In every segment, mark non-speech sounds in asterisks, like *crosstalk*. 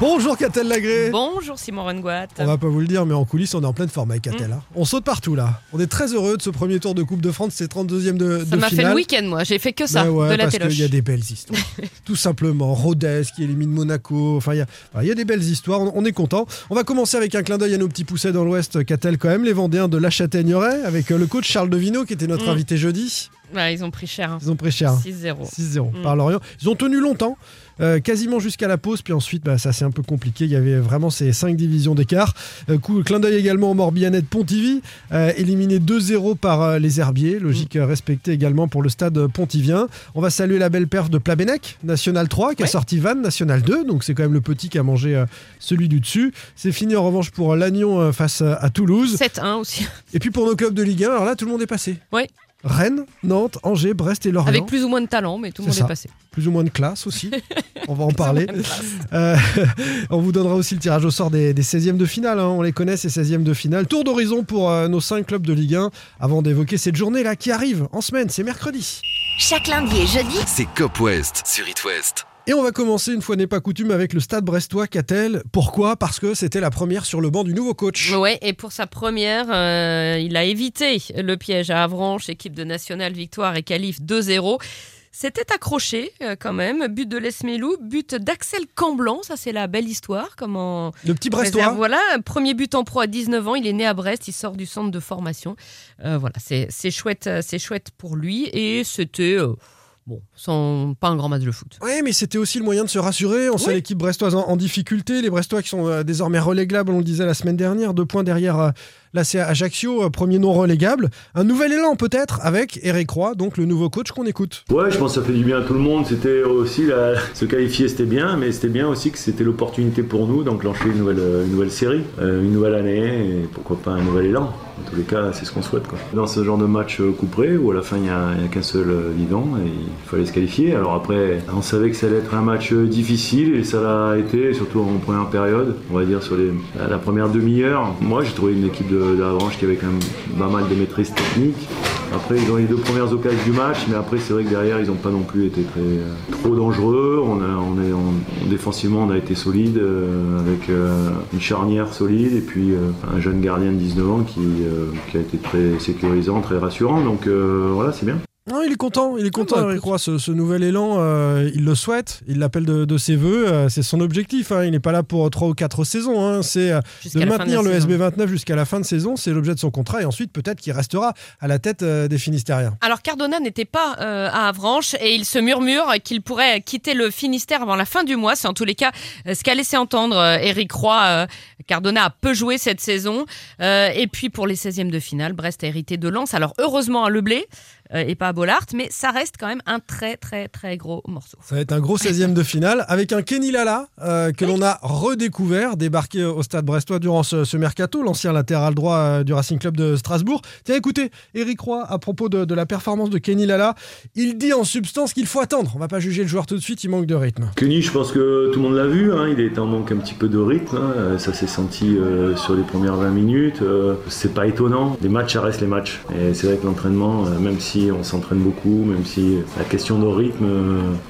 Bonjour Catel Lagré Bonjour Simon Rengoat. On va pas vous le dire, mais en coulisses, on est en pleine forme avec Catel. Mm. hein. On saute partout là. On est très heureux de ce premier tour de Coupe de France, c'est 32e de, Ça de m'a fait finale. le week-end, moi. J'ai fait que ça, Ben ouais, de la parce qu'il y a des belles histoires. *laughs* Tout simplement. Rodez qui élimine Monaco. Enfin, il y a, y des belles histoires. On, on est content. On va commencer avec un clin d'œil à nos petits poussets dans l'Ouest. Catel quand même, les Vendéens de La Châtaigneraie, avec euh, le coach Charles Devino qui était notre Mm. invité jeudi. Ils ont pris cher. hein. Ils ont pris cher. 6-0. 6-0 Mm. par Lorient. Ils ont tenu longtemps, euh, quasiment jusqu'à la pause, puis ensuite bah, ça c'est un peu compliqué. Il y avait vraiment ces 5 divisions d'écart. Euh, coup, clin d'œil également au Morbihanais de Pontivy, euh, éliminé 2-0 par euh, les Herbiers. Logique euh, respectée également pour le stade pontivien. On va saluer la belle perf de Plabennec, National 3, qui a sorti Vannes, National 2. Donc c'est quand même le petit qui a mangé celui du dessus. C'est fini en revanche pour Lannion face à, à Toulouse. 7-1 aussi. Et puis pour nos clubs de Ligue 1, alors là tout le monde est passé. Ouais. Rennes, Nantes, Angers, Brest et Lorient. Avec plus ou moins de talent, mais tout le monde ça. est passé. plus ou moins de classe aussi. *laughs* On va en parler. Euh, *laughs* on vous donnera aussi le tirage au sort des, des 16e de finale. hein. On les connaît, ces 16e de finale. Tour d'horizon pour euh, nos 5 clubs de Ligue 1 avant d'évoquer cette journée-là qui arrive en semaine. C'est mercredi. Chaque lundi et jeudi, C'est Cop West sur It West. Et on va commencer, une fois n'est pas coutume, avec le stade brestois Catel. Pourquoi? Parce que c'était la première sur le banc du nouveau coach. Ouais, et pour sa première, euh, il a évité le piège à Avranches, équipe de National Victoire et qualif 2-0. C'était accroché euh, quand même. But de Lesmelou, but d'Axel Camblan, ça c'est la belle histoire. Comment Le petit réserve, brestois. Voilà, premier but en pro à 19 ans. Il est né à Brest, il sort du centre de formation. Euh, voilà, c'est chouette, c'est chouette pour lui. Et c'était euh, bon, sans pas un grand match de foot. Oui, mais c'était aussi le moyen de se rassurer. On sait l'équipe brestoise en, en difficulté. Les Brestois qui sont euh, désormais relégables, on le disait la semaine dernière, deux points derrière euh, là c'est Ajaccio, euh, premier non relégable. Un nouvel élan peut-être avec Eric Roy, donc le nouveau coach qu'on écoute. Ouais, je pense que ça fait du bien à tout le monde. C'était aussi la- *laughs* se qualifier, c'était bien, mais c'était bien aussi que c'était l'opportunité pour nous d'enclencher une nouvelle, euh, une nouvelle série, euh, une nouvelle année, et pourquoi pas un nouvel élan. En tous les cas, c'est ce qu'on souhaite. Dans ce genre de match couperé, où à la fin il n'y a, qu'un seul vivant, et il fallait se qualifier. Alors après, on savait que ça allait être un match difficile, et ça l'a été, surtout en première période, on va dire sur la première demi-heure. Moi, j'ai trouvé une équipe de, de Avranches qui avait quand même pas mal de maîtrise technique. Après, ils ont les deux premières occasions du match, mais après, c'est vrai que derrière, ils n'ont pas non plus été très, euh, trop dangereux. On défensivement, on a été solide, euh, avec euh, une charnière solide, et puis un jeune gardien de 19 ans qui, a été très sécurisant, très rassurant. Donc voilà, c'est bien. Il est content, il est content, Eric. Roy, ce, ce nouvel élan, euh, il le souhaite, il l'appelle de, de ses voeux, euh, c'est son objectif, hein. il n'est pas là pour 3 ou 4 saisons, hein. c'est euh, de maintenir le saison. SB29 jusqu'à la fin de saison, c'est l'objet de son contrat, et ensuite peut-être qu'il restera à la tête des Finistériens. Alors Cardona n'était pas à Avranches et il se murmure qu'il pourrait quitter le Finistère avant la fin du mois. C'est en tous les cas ce qu'a laissé entendre Eric Roy. Cardona a peu joué cette saison. Et puis pour les 16e de finale, Brest a hérité de Lens. Alors heureusement à Leblé et pas à Bollard, mais ça reste quand même un très très très gros morceau. Ça va être un gros 16e de finale avec un Kenny Lala euh, que l'on a redécouvert, débarqué au stade brestois durant ce, ce mercato, l'ancien latéral droit euh, du Racing Club de Strasbourg. Tiens, écoutez, Eric Roy, à propos de, de la performance de Kenny Lala, il dit en substance qu'il faut attendre. On va pas juger le joueur tout de suite, il manque de rythme. Kenny, je pense que tout le monde l'a vu, hein, il est en manque un petit peu de rythme, hein, euh, ça s'est senti euh, sur les premières 20 minutes, euh, c'est pas étonnant, les matchs ça reste les matchs, et c'est vrai que l'entraînement, euh, même si on s'entraîne beaucoup, même si la question de rythme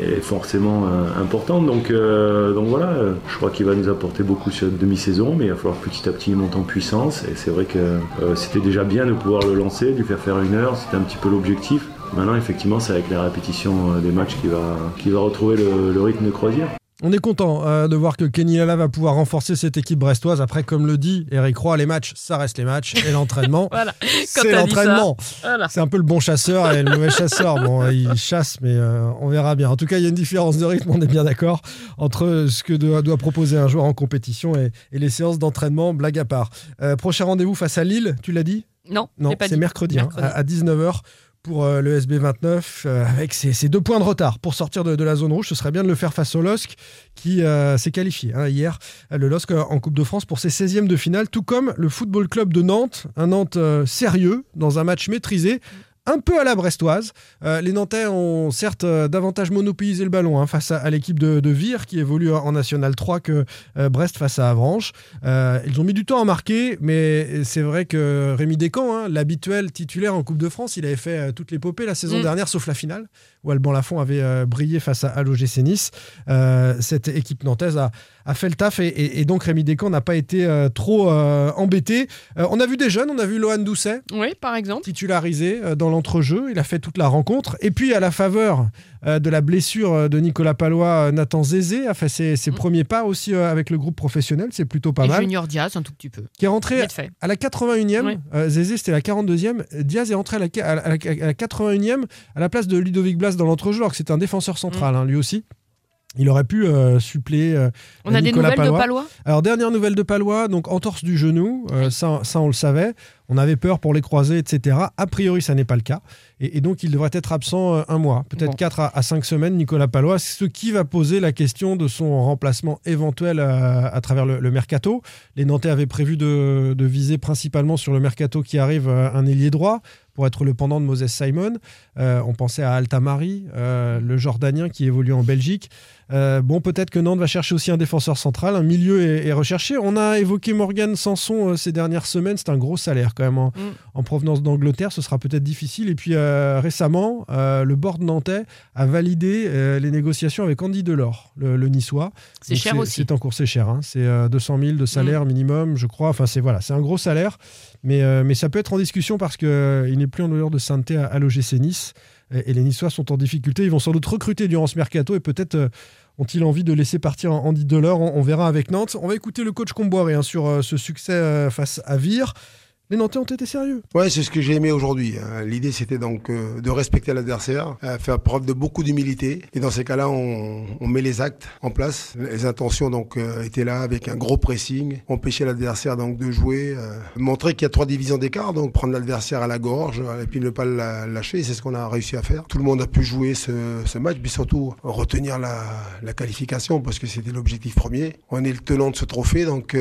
est forcément euh, importante, donc, euh, donc voilà, je crois qu'il va nous apporter beaucoup sur la demi-saison, mais il va falloir petit à petit monter en puissance, et c'est vrai que euh, c'était déjà bien de pouvoir le lancer, lui faire faire une heure, c'était un petit peu l'objectif. Maintenant, effectivement, c'est avec la répétition euh, des matchs qu'il va, qu'il va retrouver le rythme de croisière. On est content euh, de voir que Kenny Lala va pouvoir renforcer cette équipe brestoise. Après, comme le dit Eric Roy, les matchs, ça reste les matchs, et l'entraînement, *laughs* Voilà. C'est l'entraînement. Voilà. C'est un peu le bon chasseur et le mauvais *laughs* chasseur. Bon, il chasse, mais euh, on verra bien. En tout cas, il y a une différence de rythme, on est bien d'accord, entre ce que doit, doit proposer un joueur en compétition et, et les séances d'entraînement, blague à part. Euh, prochain rendez-vous face à Lille, tu l'as dit? Non, Non, c'est mercredi, hein, Mercredi. à, à 19h pour euh, le SB29 euh, avec ses, deux points de retard pour sortir de, la zone rouge. Ce serait bien de le faire face au LOSC qui euh, s'est qualifié hein, hier. Le LOSC en Coupe de France pour ses 16e de finale, tout comme le Football Club de Nantes. Un Nantes sérieux dans un match maîtrisé un peu à la brestoise. Euh, les Nantais ont certes euh, davantage monopolisé le ballon hein, face à, à l'équipe de, de Vire qui évolue en National 3 que euh, Brest face à Avranches. Ils ont mis du temps à marquer, mais c'est vrai que Rémi Descamps, hein, l'habituel titulaire en Coupe de France, il avait fait toute l'épopée la saison Mm. dernière, sauf la finale, où Alban Lafont avait brillé face à, à l'OGC Nice. Cette équipe nantaise a, a fait le taf et, et- et donc Rémi Descamps n'a pas été euh, trop euh, embêté. Euh, on a vu des jeunes, on a vu Lohan Doucet, Oui, par exemple. titularisé dans l'entrejeu. Il a fait toute la rencontre. Et puis, à la faveur de la blessure de Nicolas Palois, Nathan Zézé a fait ses, ses Mm. premiers pas aussi avec le groupe professionnel. C'est plutôt pas Et mal. Junior Diaz, un tout petit peu. Qui est rentré à la 81e. Ouais. euh, Zézé, c'était la 42e. Diaz est rentré à la, à la- à la- à la 81e à la place de Ludovic Blas dans l'entrejeu, alors que c'était un défenseur central, hein, lui aussi. Il aurait pu euh, suppléer. euh, On a des Nicolas nouvelles Palois. de Palois alors, dernière nouvelle de Palois, donc entorse du genou, euh, ça, ça on le savait, on avait peur pour les croisés, etc. A priori, ça n'est pas le cas. Et, et donc, il devrait être absent un mois, peut-être Bon. 4 à, 5 semaines, Nicolas Palois, ce qui va poser la question de son remplacement éventuel à travers le, le mercato. Les Nantais avaient prévu de, de viser principalement sur le mercato qui arrive un ailier droit pour être le pendant de Moses Simon. On pensait à Altamari, le Jordanien qui évolue en Belgique. Euh, bon, peut-être que Nantes va chercher aussi un défenseur central. Un milieu est, est recherché. On a évoqué Morgan Sanson euh, ces dernières semaines. C'est un gros salaire quand même en, Mm. en provenance d'Angleterre. Ce sera peut-être difficile. Et puis euh, récemment, le board nantais a validé les négociations avec Andy Delors, le, le niçois. C'est cher aussi. C'est en cours, c'est cher. hein. C'est euh, 200 000 de salaire minimum, je crois. Enfin, c'est voilà, c'est un gros salaire. Mais, mais ça peut être en discussion parce qu'il n'est plus en honneur de sainteté à, à l'OGC Nice. Et, et les Niçois sont en difficulté. Ils vont sans doute recruter durant ce mercato et peut-être ont-ils envie de laisser partir Andy Delors? On, verra avec Nantes. On va écouter le coach Comboiré hein, sur euh, ce succès euh, face à Vire. Les Nantais ont été sérieux. Ouais, c'est ce que j'ai aimé aujourd'hui. hein. L'idée, c'était donc euh, de respecter l'adversaire, euh, faire preuve de beaucoup d'humilité. Et dans ces cas-là, on, met les actes en place. Les intentions donc euh, étaient là avec un gros pressing, empêcher l'adversaire donc de jouer, montrer qu'il y a trois divisions d'écart, donc prendre l'adversaire à la gorge et puis ne pas le la- lâcher. C'est ce qu'on a réussi à faire. Tout le monde a pu jouer ce, match, puis surtout retenir la, qualification parce que c'était l'objectif premier. On est le tenant de ce trophée, donc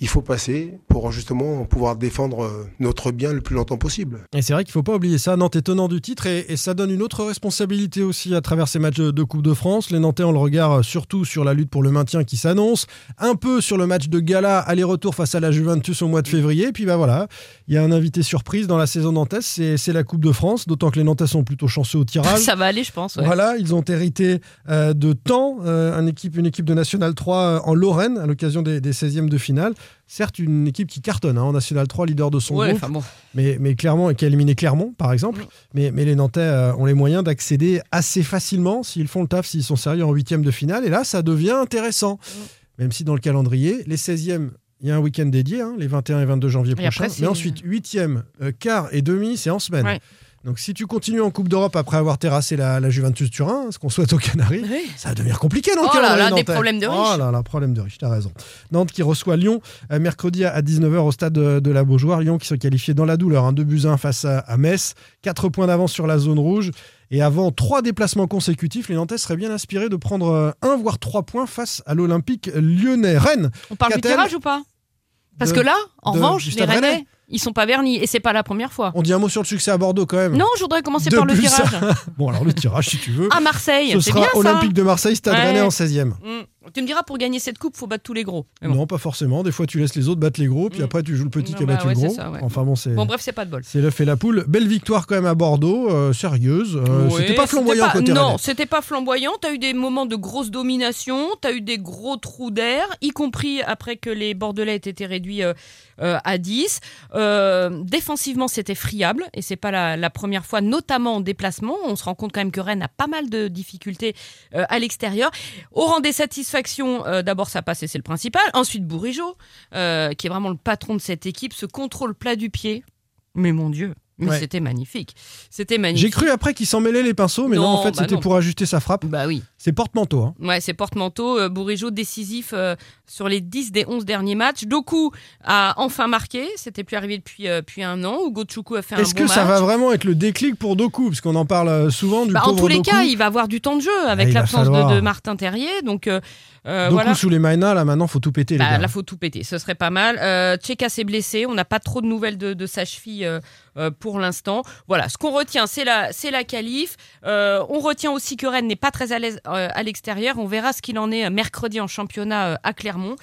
il faut passer pour justement pouvoir défendre euh, notre bien le plus longtemps possible. Et c'est vrai qu'il ne faut pas oublier ça. Nantes est tenant du titre et, et ça donne une autre responsabilité aussi à travers ces matchs de, Coupe de France. Les Nantais ont le regard euh, surtout sur la lutte pour le maintien qui s'annonce, un peu sur le match de gala aller-retour face à la Juventus au mois de février. Et puis bah voilà, il y a un invité surprise dans la saison nantaise, c'est c'est la Coupe de France, d'autant que les Nantais sont plutôt chanceux au tirage. *laughs* Ça va aller, je pense. ouais. Voilà, ils ont hérité euh, de temps, euh, équipe, une équipe de National 3 euh, en Lorraine à l'occasion des, des 16e de finale. Certes, une équipe qui cartonne hein, en National 3, leader de son Ouais, groupe bon. mais, mais clairement, et qui a éliminé Clermont, par exemple. Mm. Mais, mais les Nantais euh, ont les moyens d'accéder assez facilement s'ils font le taf, s'ils sont sérieux en huitième de finale. Et là, ça devient intéressant. Mm. Même si dans le calendrier, les 16e, il y a un week-end dédié, hein, les 21 et 22 janvier Et prochains. mais ensuite, 8e, euh, quart et demi, c'est en semaine. Ouais. Donc si tu continues en Coupe d'Europe après avoir terrassé la, la Juventus Turin, ce qu'on souhaite aux Canaries, Oui. ça va devenir compliqué dans le Oh là là, des problèmes de riches. Oh là là, problème de riche, t'as raison. Nantes qui reçoit Lyon euh, mercredi à 19h au stade de, de la Beaujoire. Lyon qui se qualifiait dans la douleur, un 2 buts à 1 face à, à Metz. 4 points d'avance sur la zone rouge. Et avant trois déplacements consécutifs, les Nantais seraient bien inspirés de prendre euh, un voire trois points face à l'Olympique lyonnais. Rennes, On parle du tirage ou pas? Parce De- que là, en revanche, les Rennais, ils sont pas vernis. Et c'est pas la première fois. on dit un mot sur le succès à Bordeaux quand même. Non, je voudrais commencer par le tirage. *laughs* Bon, alors le tirage si tu veux. À Marseille, Ce sera bien ça. Olympique de Marseille, Stade Ouais. Rennais en 16e. Mm. Tu me diras, pour gagner cette coupe, faut battre tous les gros. Bon. Non, pas forcément. Des fois, tu laisses les autres battre les gros, puis Mm. après, tu joues le petit Non, qui a bah battu ouais, le gros. ça, ouais. Enfin bon, c'est. Bon, bref, c'est pas de bol. C'est l'œuf et la poule. Belle victoire quand même à Bordeaux, euh, sérieuse. Euh, Ouais, c'était pas flamboyant pas- côté Non, c'était pas flamboyant. T'as eu des moments de grosse domination, t'as eu des gros trous d'air, y compris après que les Bordelais aient été réduits euh, euh, à 10. Euh, défensivement, c'était friable, et c'est pas la, la première fois, notamment en déplacement. On se rend compte quand même que Rennes a pas mal de difficultés à l'extérieur. Au rang des satisfactions, euh, d'abord ça passe et c'est le principal. Ensuite, Bourigeau, euh, qui est vraiment le patron de cette équipe, ce contrôle plat du pied. Mais mon Dieu, mais Ouais. c'était magnifique. C'était magnifique. J'ai cru après qu'il s'en mêlait les pinceaux, mais non, Non, en fait, bah c'était pour ajuster sa frappe. Bah oui. C'est porte-manteau. hein. Ouais, c'est porte-manteau, euh, Bourigeau décisif euh, sur les 10 des 11 derniers matchs. Doku a enfin marqué, c'était plus arrivé depuis, euh, depuis un an. Hugo Choukou a fait un bon Est-ce que match. ça va vraiment être le déclic pour Doku? Parce qu'on en parle euh, souvent du Bah, en tous les Doku. cas, il va avoir du temps de jeu avec Ah, l'absence de, de Martin Terrier. Donc euh, voilà. sous les Maina, là maintenant, faut tout péter, les Bah, gars. là, faut tout péter. Ce serait pas mal. Euh, Tcheka s'est blessé. On n'a pas trop de nouvelles de, de sa cheville euh, euh, pour l'instant. Voilà. Ce qu'on retient, c'est la, c'est la qualif. Euh, on retient aussi que Rennes n'est pas très à l'aise euh, à l'extérieur. On verra ce qu'il en est mercredi en championnat à Clermont.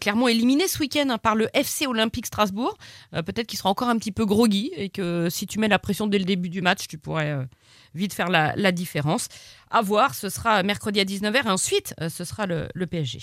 Clermont éliminé ce week-end hein, par le FC Olympique Strasbourg. Peut-être qu'il sera encore un petit peu groggy et que si tu mets la pression dès le début du match, tu pourrais vite faire la, la différence. À voir, ce sera mercredi à 19h et ensuite ce sera le, le PSG.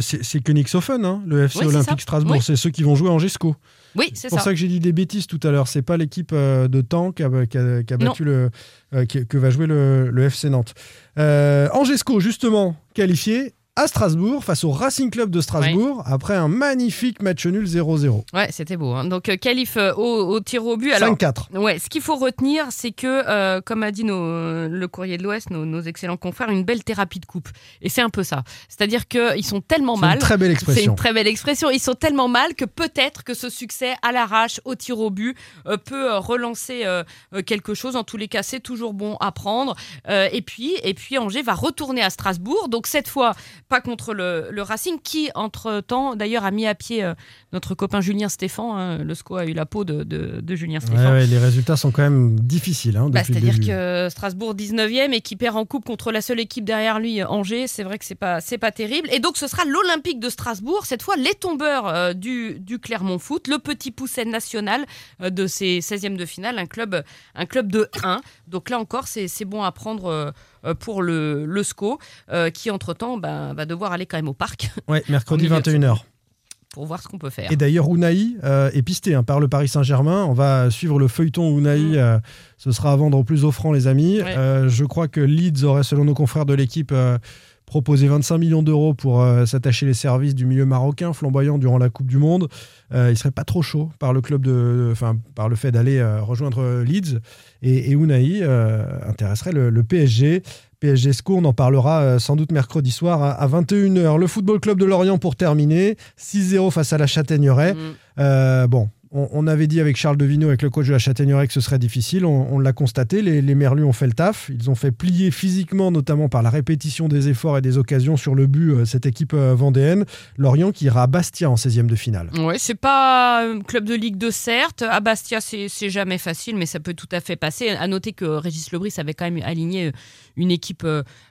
C'est Königshofen, hein, le FC Oui, Olympique. Strasbourg. Oui. C'est ceux qui vont jouer en Gesco. Oui, C'est c'est pour ça. que j'ai dit des bêtises tout à l'heure. C'est pas l'équipe euh, de Temps qui a, qui a- qui a Non. battu le, euh, qui- que va jouer le, le FC Nantes. Euh, Angesco, justement, qualifié à Strasbourg face au Racing Club de Strasbourg après un magnifique match nul 0-0. Ouais, c'était beau. hein. Donc, euh, qualif euh, au, au tir au but. Alors, 5-4. ouais, ce qu'il faut retenir, c'est que, euh, comme a dit nos- le courrier de l'Ouest, nos, nos excellents confrères, une belle thérapie de coupe. Et c'est un peu ça. C'est-à-dire qu'ils sont tellement C'est une mal. très belle C'est expression. une très belle expression. Ils sont tellement mal que peut-être que ce succès à l'arrache, au tir au but, euh, peut relancer quelque chose. En tous les cas, c'est toujours bon à prendre. Et puis, et puis Angers va retourner à Strasbourg. Donc cette fois, pas contre le, le Racing, qui entre temps, d'ailleurs, a mis à pied euh, notre copain Julien Stéphan. hein. Le SCO a eu la peau de, de- de Julien Ouais, Stéphan. ouais, les résultats sont quand même difficiles hein, Bah, C'est-à-dire que Strasbourg 19e et qui perd en coupe contre la seule équipe derrière lui, Angers, c'est vrai que c'est pas pas terrible. Et donc ce sera l'Olympique de Strasbourg, cette fois les tombeurs euh, du, du Clermont Foot, le petit pousset national euh, de ces 16e de finale, un club un club de 1. Donc là encore c'est bon à prendre pour le, le SCO euh, qui entre-temps bah, va devoir aller quand même au parc *laughs* Ouais, mercredi *laughs* En milieu de 21h. pour voir ce qu'on peut faire. Et d'ailleurs, Unai euh, est pisté hein, par le Paris Saint-Germain. On va suivre le feuilleton Unai. Mm. euh, ce sera à vendre au plus offrant, les amis. Ouais. Euh, je crois que Leeds aurait, selon nos confrères de l'équipe, euh, proposé 25 millions d'euros pour euh, s'attacher les services du milieu marocain flamboyant durant la Coupe du Monde. Euh, il serait pas trop chaud par le club de, enfin par le fait d'aller euh, rejoindre Leeds. Et, et Unai euh, intéresserait le, le PSG. PSG SCO, on en parlera euh, sans doute mercredi soir à, à 21h. Le Football Club de Lorient pour terminer. 6-0 face à la Châtaigneraie. Mm. Euh, bon, on, on avait dit avec Charles Devino, avec le coach de la Châtaigneraie, que ce serait difficile. On, on l'a constaté. Les, les Merlus ont fait le taf. Ils ont fait plier physiquement, notamment par la répétition des efforts et des occasions sur le but, euh, cette équipe euh, vendéenne. Lorient qui ira à Bastia en 16e de finale. Ouais, c'est pas un club de Ligue 2, certes. À Bastia, c'est jamais facile, mais ça peut tout à fait passer. À noter que Régis Lebris avait quand même aligné euh, une équipe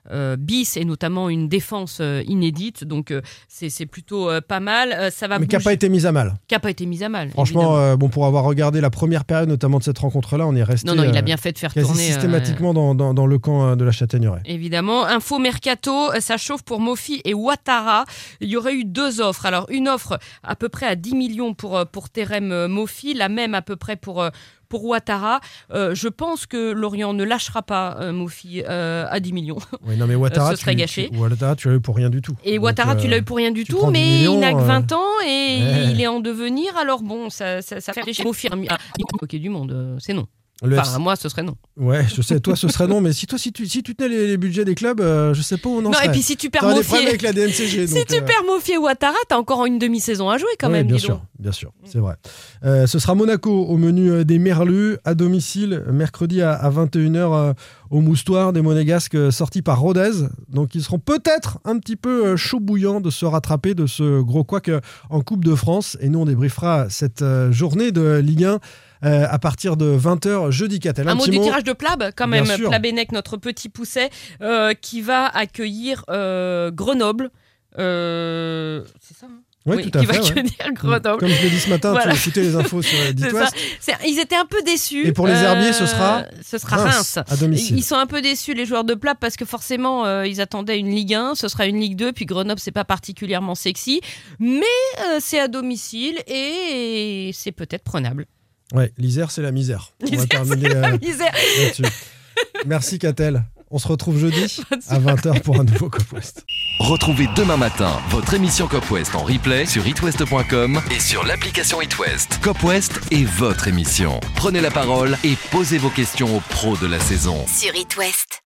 euh, bis et notamment une défense euh, inédite. Donc, euh, c'est plutôt pas mal. Ça va Mais qui n'a pas été mise à mal. qui a pas été mise à mal. Franchement, euh, bon, pour avoir regardé la première période, notamment de cette rencontre-là, on est resté non, non, il a euh, bien fait de faire tourner. euh, systématiquement dans, dans- dans le camp de la Châtaigneraie. Évidemment, info mercato, ça chauffe pour Mofi et Ouattara. Il y aurait eu deux offres. Alors une offre à peu près à 10 millions pour pour Terem Mofi, la même à peu près pour pour Ouattara. Euh, je pense que Lorient ne lâchera pas euh, Mofi euh, à 10 millions. *laughs* Oui, non, mais Ouattara, *laughs* ce serait tu, gâché. tu- Ouattara, tu l'as eu pour rien du tout. Et Donc, Ouattara, tu euh, l'as eu pour rien du tout, prends 10 mais millions, il n'a que euh, 20 ans et ouais. il est en devenir. Alors bon, ça, ça, ça fait réfléchir. Mofi, ah, ok du monde, euh, c'est non. Le Enfin, FC moi, ce serait non. Ouais, je sais, toi ce serait non, *laughs* mais si toi si tu, si tu tenais les, les budgets des clubs, euh, je sais pas où on en Non, serait. et puis si tu perds T'aurais des Mofi, problèmes avec la DMCG. *laughs* si donc, tu euh, perds Mofi et Ouattara, t'as encore une demi-saison à jouer quand ouais, même. bien sûr, donc. bien sûr, c'est vrai. Euh, ce sera Monaco au menu euh, des Merlus à domicile mercredi à, 21h euh, au Moustoir des Monégasques euh, sortis par Rodez. Donc ils seront peut-être un petit peu euh, chaud bouillant de se rattraper de ce gros couac euh, en Coupe de France. Et nous on débriefera cette journée de Ligue 1 euh, à partir de 20h jeudi 4. Un, mot du tirage de Plab, quand Bien même. Plabennec, notre petit pousset, euh, qui va accueillir euh, Grenoble. C'est ça, hein? Ouais, Oui, tout à qui fait. va ouais. Grenoble. Comme je l'ai dit ce matin, Voilà. tu as écouté les infos sur. *laughs* C'est- Ils étaient un peu déçus. Et pour les herbiers, ce sera ce sera Reims. à domicile. Ils sont un peu déçus les joueurs de Plab parce que forcément euh, ils attendaient une Ligue 1, ce sera une Ligue 2, puis Grenoble c'est pas particulièrement sexy, mais euh, c'est à domicile et c'est peut-être prenable. Ouais, l'Isère, c'est la misère. On va terminer La euh, misère. Merci, Catel. On se retrouve jeudi *laughs* à 20h pour un nouveau Cop West. Retrouvez demain matin votre émission Cop West en replay sur itwest.com et sur l'application itwest. Cop West est votre émission. Prenez la parole et posez vos questions aux pros de la saison. Sur It West.